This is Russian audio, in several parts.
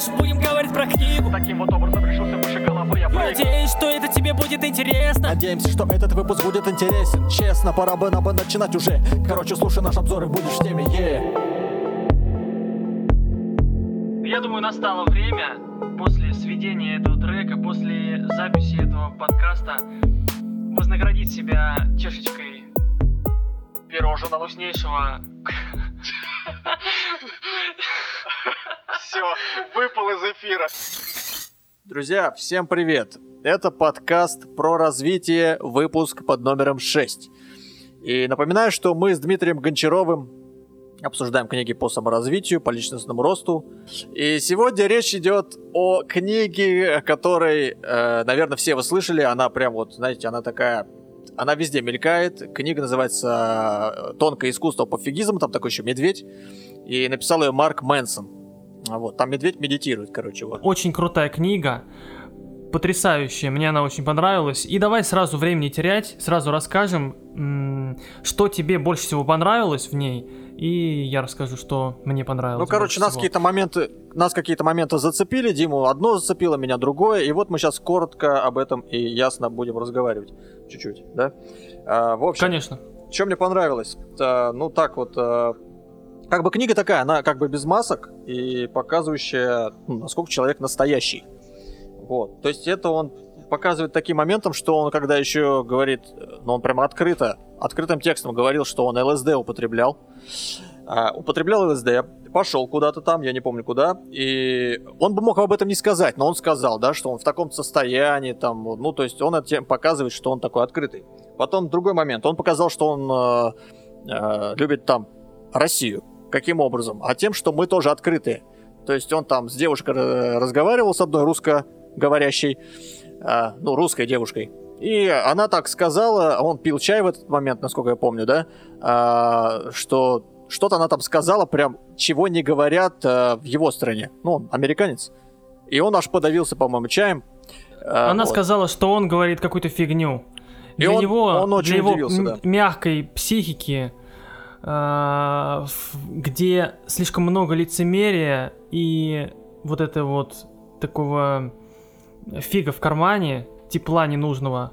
дальше будем говорить про книгу. Таким вот образом решился выше головы я прыгну. Надеюсь, что это тебе будет интересно. Надеемся, что этот выпуск будет интересен Честно, пора бы нам бы начинать уже Короче, слушай наш обзор и будешь в теме, е Я думаю, настало время после сведения этого трека, после записи этого подкаста вознаградить себя чашечкой пирожного вкуснейшего. Все, выпал из эфира. Друзья, всем привет! Это подкаст про развитие, выпуск под номером 6. И напоминаю, что мы с Дмитрием Гончаровым обсуждаем книги по саморазвитию, по личностному росту. И сегодня речь идет о книге, которой, э, наверное, все вы слышали. Она прям вот, знаете, она такая... Она везде мелькает. Книга называется «Тонкое искусство пофигизм». Там такой еще медведь. И написал ее Марк Мэнсон. Вот, там медведь медитирует, короче, вот. Очень крутая книга, потрясающая, мне она очень понравилась. И давай сразу времени терять, сразу расскажем, что тебе больше всего понравилось в ней, и я расскажу, что мне понравилось. Ну, короче, нас какие-то моменты, нас какие-то моменты зацепили, Диму одно зацепило, меня другое, и вот мы сейчас коротко об этом и ясно будем разговаривать, чуть-чуть, да? А, в общем, Конечно. что мне понравилось? А, ну, так вот, а, как бы книга такая, она как бы без масок и показывающая, ну, насколько человек настоящий. Вот, то есть это он показывает таким моментом, что он когда еще говорит, ну, он прямо открыто, открытым текстом говорил, что он ЛСД употреблял, а, употреблял ЛСД, пошел куда-то там, я не помню куда, и он бы мог об этом не сказать, но он сказал, да, что он в таком состоянии, там, ну, то есть он этим показывает, что он такой открытый. Потом другой момент, он показал, что он э, э, любит там Россию. Каким образом? А тем, что мы тоже открытые. То есть он там с девушкой э, разговаривал, с одной русскоговорящей, э, ну, русской девушкой. И она так сказала, он пил чай в этот момент, насколько я помню, да, а, что что-то она там сказала, прям чего не говорят э, в его стране. Ну, он американец. И он аж подавился, по-моему, чаем. А, Она вот. сказала, что он говорит какую-то фигню. И Для он- него, он очень для его удивился, да. мягкой психики, где слишком много лицемерия и вот это вот такого фига в кармане, тепла ненужного,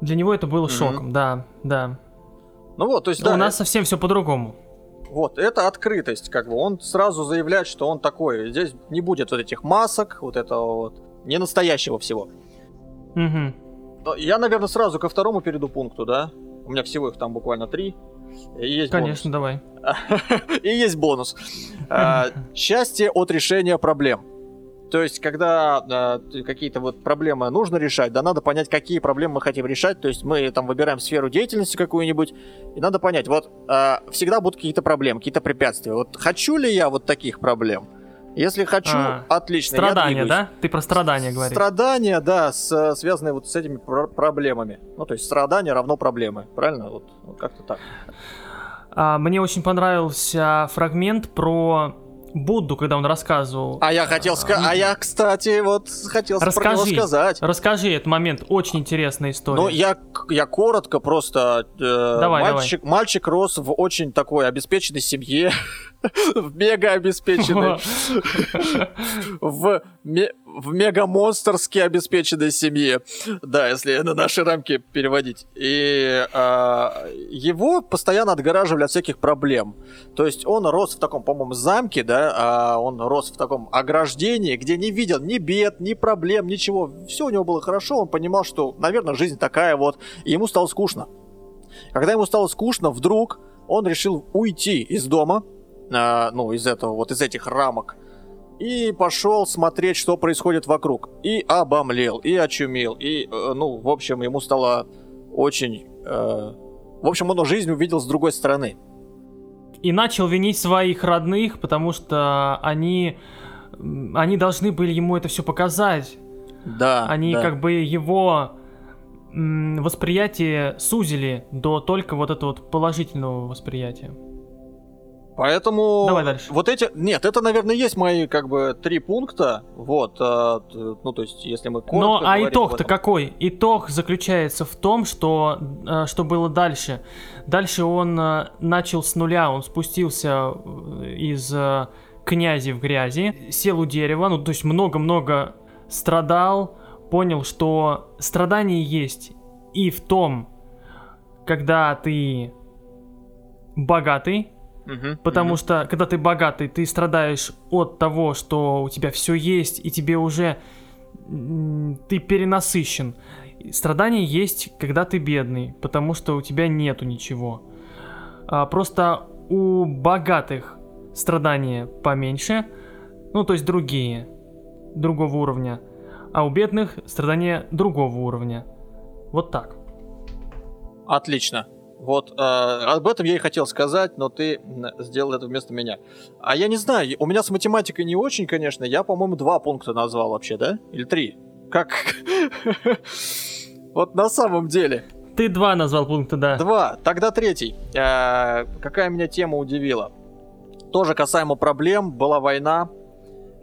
для него это было Мгм. шоком, да, да. Ну вот, то есть, У да, нас совсем все по-другому. Вот, это открытость, как бы. Он сразу заявляет, что он такой. Здесь не будет вот этих масок, вот этого вот, не настоящего всего. Мгм. Но Я, наверное, сразу ко второму перейду пункту, да? У меня всего их там буквально три. И есть Конечно, давай. бонус. И есть бонус. А, Счастье от решения проблем. То есть, когда ты- какие-то вот проблемы нужно решать, да, надо понять, какие проблемы мы хотим решать. То есть, мы там выбираем сферу деятельности какую-нибудь, и надо понять, вот а, всегда будут какие-то проблемы, какие-то препятствия. Вот хочу ли я вот таких проблем? Если хочу, А, отлично. Страдания, да? Ты про страдания говоришь. Страдания, да, с- связанные вот с этими пр- проблемами. Ну, то есть, страдания равно проблемы. Правильно? Вот, вот как-то так. А, мне очень понравился фрагмент про Будду, когда он рассказывал. А я хотел сказать, а я, кстати, вот хотел про него Расскажи. сказать. Расскажи этот момент, очень интересная история. Ну, я, я коротко просто. э, Давай, мальчик, мальчик рос в очень такой обеспеченной семье. В мега обеспеченной. В, в мега монстрски обеспеченной семье. Да, если на наши рамки переводить. И а, его постоянно отгораживали от всяких проблем. То есть он рос в таком, по-моему, замке, да, а он рос в таком ограждении, где не видел ни бед, ни проблем, ничего. Все у него было хорошо, он понимал, что, наверное, жизнь такая вот. И ему стало скучно. Когда ему стало скучно, вдруг он решил уйти из дома, а, ну, из этого, вот из этих рамок, и пошел смотреть, что происходит вокруг. И обомлел, и очумел, и, э, ну, в общем, ему стало очень... э, в общем, он жизнь увидел с другой стороны. И начал винить своих родных, потому что они, они должны были ему это все показать. Да, Они да. как бы его восприятие сузили до только вот этого вот положительного восприятия. Поэтому... Давай дальше. Вот эти... Нет, это, наверное, есть мои, как бы, три пункта. Вот. т- ну, то есть, если мы коротко Но а итог-то какой? Итог заключается в том, что э, что было дальше. Дальше он э, начал с нуля, он спустился э, из э, князи в грязи, сел у дерева, ну то есть много-много страдал, понял, что страдание есть и в том, когда ты богатый, Мгм, Потому мгм. что, когда ты богатый, ты страдаешь от того, что у тебя все есть, и тебе уже ты перенасыщен. И Страдание есть, когда ты бедный, потому что у тебя нету ничего. А, просто у богатых страдания поменьше, ну то есть другие, другого уровня, а у бедных страдания другого уровня. Вот так. Отлично. Вот э, об этом я и хотел сказать, но ты сделал это вместо меня. А я не знаю, у меня с математикой не очень, конечно. Я, по-моему, два пункта назвал вообще, да? Или три? Как? Вот на самом деле. Ты два назвал пункта, да. Два. Тогда третий. Э, Какая меня тема удивила? Тоже касаемо проблем. Была война.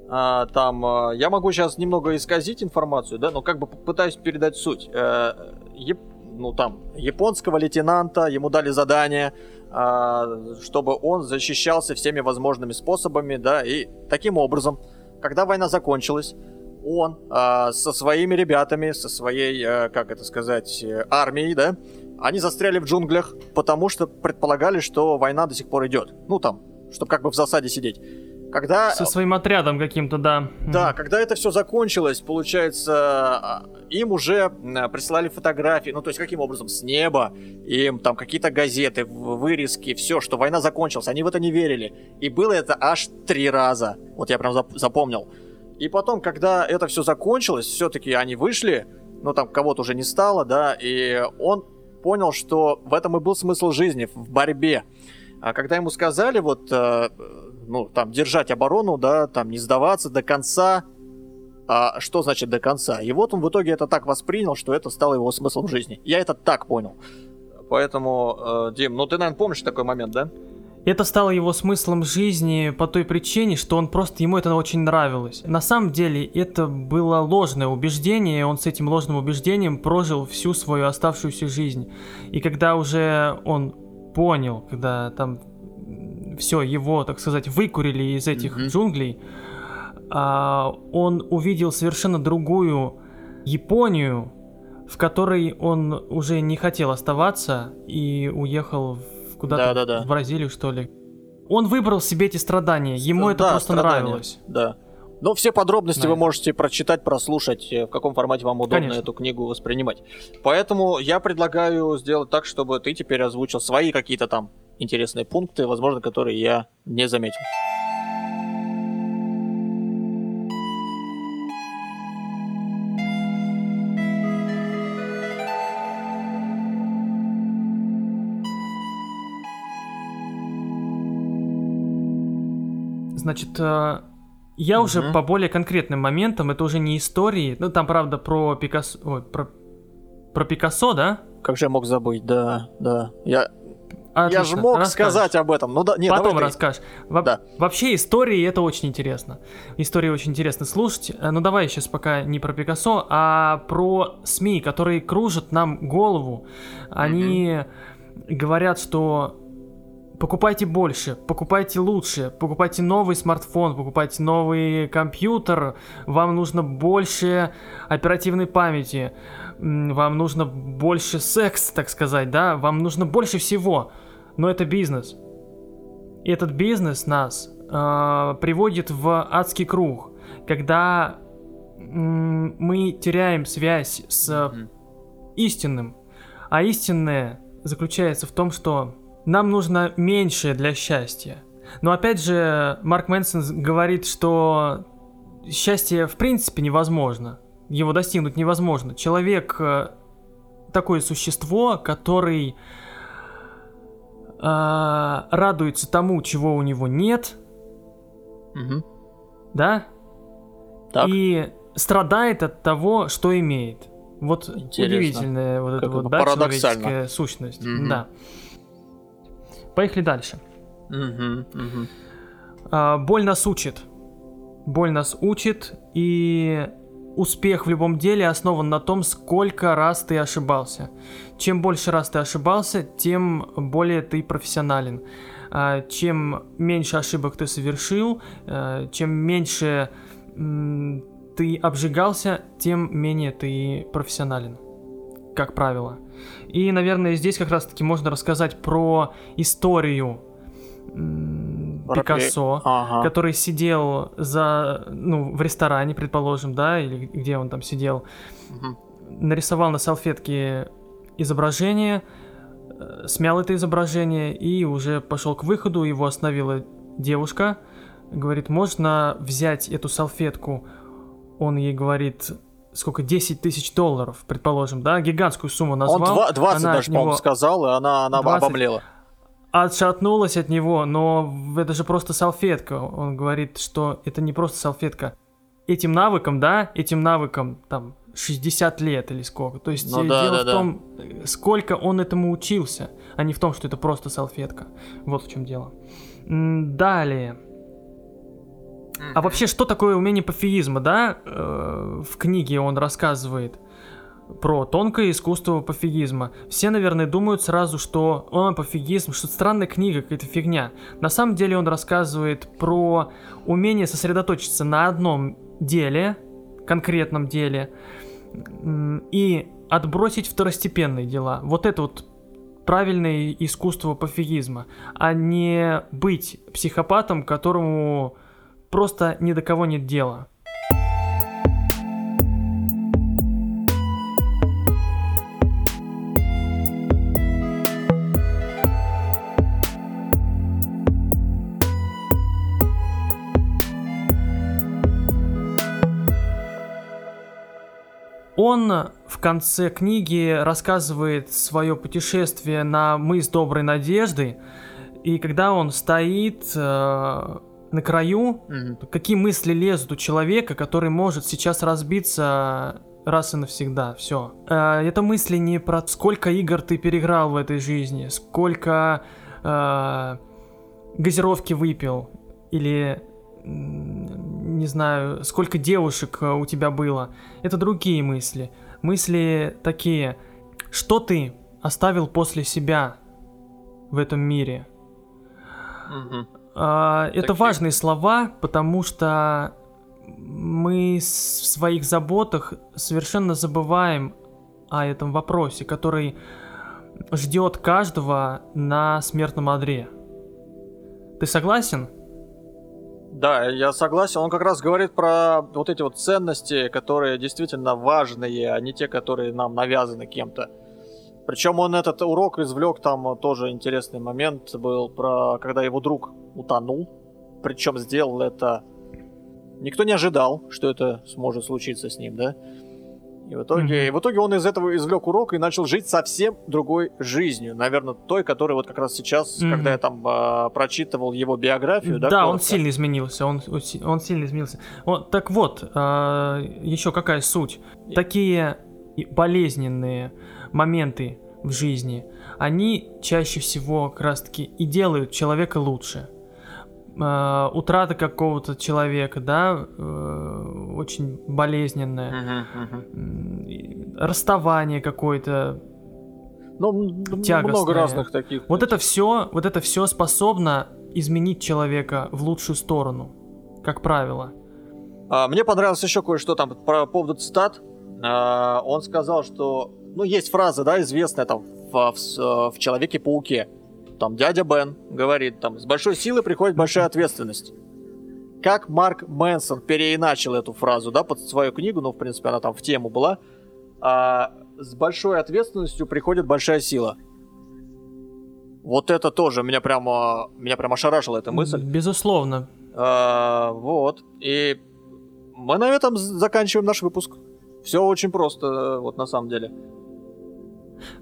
А, Там э, я могу сейчас немного исказить информацию, да, но как бы попытаюсь передать суть. Э, Ну там японского лейтенанта ему дали задание, а, чтобы он защищался всеми возможными способами, да, и таким образом, когда война закончилась, он а, со своими ребятами, со своей, э, как это сказать, армией, да, они застряли в джунглях, потому что предполагали, что война до сих пор идет. Ну там, чтобы как бы в засаде сидеть. Когда... Со своим отрядом каким-то, да. Да, Мгм. когда это все закончилось, получается, а, им уже м, прислали фотографии, ну то есть каким образом, с неба, им там какие-то газеты, вырезки, все, что война закончилась, они в это не верили. И было это аж три раза. Вот я прям зап- запомнил. И потом, когда это все закончилось, все-таки они вышли, ну там кого-то уже не стало, да, и он понял, что в этом и был смысл жизни, в борьбе. А когда ему сказали, вот, э, ну, там, держать оборону, да, там, не сдаваться до конца, а что значит до конца? И вот он в итоге это так воспринял, что это стало его смыслом жизни. Я это так понял. Поэтому, э, Дим, ну ты, наверное, помнишь такой момент, да? Это стало его смыслом жизни по той причине, что он просто ему это очень нравилось. На самом деле это было ложное убеждение, и он с этим ложным убеждением прожил всю свою оставшуюся жизнь. И когда уже он понял, когда там все его, так сказать, выкурили из этих Мгм. джунглей, а, он увидел совершенно другую Японию, в которой он уже не хотел оставаться и уехал куда-то Да-да-да. в Бразилию, что ли. Он выбрал себе эти страдания, ему это Да, просто страдания, нравилось. Да. Но все подробности Да. вы можете прочитать, прослушать, э, в каком формате вам удобно Конечно. эту книгу воспринимать. Поэтому я предлагаю сделать так, чтобы ты теперь озвучил свои какие-то там интересные пункты, возможно, которые я не заметил. Значит, я уже Мгм. по более конкретным моментам, это уже не истории, ну там, правда, про Пикассо, ой, про, про Пикассо, да? Как же я мог забыть? Да, да. Я, я Отлично, же мог расскажешь. сказать об этом. Ну да, нет, Потом давай расскажешь. Во- Да. Вообще истории это очень интересно. Истории очень интересно слушать. Э, Ну давай сейчас пока не про Пикассо, а про СМИ, которые кружат нам голову. Они говорят, что покупайте больше, покупайте лучше, покупайте новый смартфон, покупайте новый компьютер, вам нужно больше оперативной памяти, вам нужно больше секс, так сказать, да, вам нужно больше всего. Но это бизнес. И этот бизнес нас э, приводит в адский круг, когда м, мы теряем связь с Мгм. истинным. А истинное заключается в том, что нам нужно меньше для счастья. Но опять же, Марк Мэнсон говорит, что счастье в принципе невозможно. Его достигнуть невозможно. Человек э, такое существо, который э, радуется тому, чего у него нет, Мгм. да, Так. и страдает от того, что имеет. Вот Интересно. удивительная вот эта Как вот это да, парадоксально. человеческая сущность. Мгм. Да. Поехали дальше. Мгм, мгм. А, боль нас учит. Боль нас учит, и успех в любом деле основан на том, сколько раз ты ошибался. Чем больше раз ты ошибался, тем более ты профессионален. А, чем меньше ошибок ты совершил, а, чем меньше ты обжигался, тем менее ты профессионален, как правило. И, наверное, здесь как раз-таки можно рассказать про историю Пикассо, Ага. который сидел за, ну, в ресторане, предположим, да, или где он там сидел, Мгм. нарисовал на салфетке изображение, э, смял это изображение и уже пошел к выходу, его остановила девушка, говорит, можно взять эту салфетку, он ей говорит, сколько, 10 тысяч долларов, предположим, да, гигантскую сумму назвал. Он два- 20 она даже, него по-моему, сказал, и она, она 20. обомлела. отшатнулась от него, но это же просто салфетка. Он говорит, что это не просто салфетка. Этим навыком, да, этим навыком там 60 лет или сколько. То есть Ну э, да, дело да, в да. том, э, сколько он этому учился, а не в том, что это просто салфетка. Вот в чем дело. М, А вообще, что такое умение пофигизма, да? Э, В книге он рассказывает про тонкое искусство пофигизма. Все, наверное, думают сразу, что он пофигизм, что странная книга, какая-то фигня. На самом деле он рассказывает про умение сосредоточиться на одном деле, конкретном деле, и отбросить второстепенные дела. Вот это вот правильное искусство пофигизма, а не быть психопатом, которому просто ни до кого нет дела. Он в конце книги рассказывает свое путешествие на мыс Доброй Надежды, и когда он стоит э, на краю, Мгм. какие мысли лезут у человека, который может сейчас разбиться раз и навсегда, все. это мысли не про сколько игр ты переиграл в этой жизни, сколько э, газировки выпил, или не знаю, сколько девушек э, у тебя было. Это другие мысли. Мысли такие, что ты оставил после себя в этом мире. Мгм. А, Это важные слова, потому что мы в своих заботах совершенно забываем о этом вопросе, который ждет каждого на смертном одре. Ты согласен? Да, я согласен. Он как раз говорит про вот эти вот ценности, которые действительно важные, а не те, которые нам навязаны кем-то. Причем он этот урок извлек, там тоже интересный момент был про, когда его друг утонул. Причем сделал это... Никто не ожидал, что это сможет случиться с ним, да? И в итоге, Мгм. и в итоге он из этого извлек урок и начал жить совсем другой жизнью. Наверное, той, которой вот как раз сейчас, Мгм. когда я там а, прочитывал его биографию, да, Да, он сильно изменился, он, он си- он сильно изменился. Он- так вот, еще какая суть? Такие болезненные моменты в жизни, они чаще всего как раз таки и делают человека лучше. А, утрата какого-то человека, да, э, очень болезненная. Расставание какое-то, Ну, Тягостное. много разных таких. Вот это все, вот это все способно изменить человека в лучшую сторону, как правило. А, мне понравилось еще кое-что там про поводу цитат. А, он сказал, что, ну, есть фраза, да, известная там в, в с- в Человеке-пауке. Там дядя Бен говорит, там, с большой силой приходит большая ответственность. Как Марк Мэнсон переиначил эту фразу, да, под свою книгу, ну, в принципе, она там в тему была. А, с большой ответственностью приходит большая сила. Вот это тоже меня прямо, меня прямо ошарашила эта мысль. Безусловно. А, вот. И мы на этом заканчиваем наш выпуск. Все очень просто, вот на самом деле.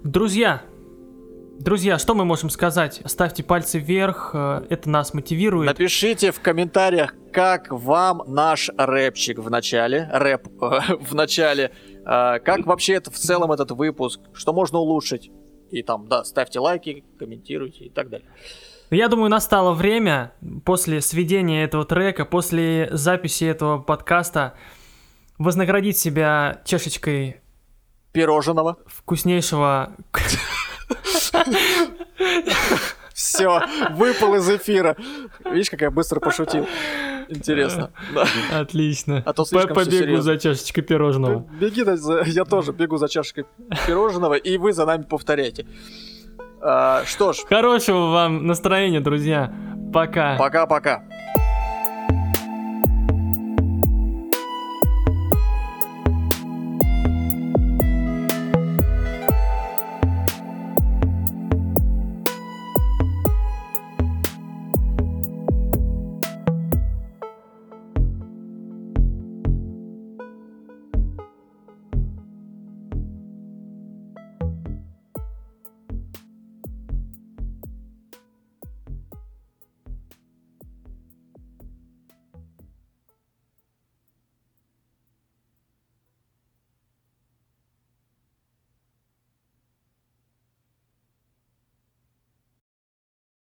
Друзья, друзья, что мы можем сказать? Ставьте пальцы вверх, э, это нас мотивирует. Напишите в комментариях, как вам наш рэпчик в начале, рэп в начале, а, как вообще это в целом этот выпуск, что можно улучшить. И там, да, ставьте лайки, комментируйте и так далее. Я думаю, настало время после сведения этого трека, после записи этого подкаста вознаградить себя чашечкой Пирожного. вкуснейшего... Все, выпал из эфира. Видишь, как я быстро пошутил. Интересно. Да. Отлично. А то слишком Побегу за чашечкой пирожного. Беги, я тоже бегу за чашкой пирожного, и вы за нами повторяйте. А, что ж, Хорошего вам настроения, друзья. Пока. пока-пока.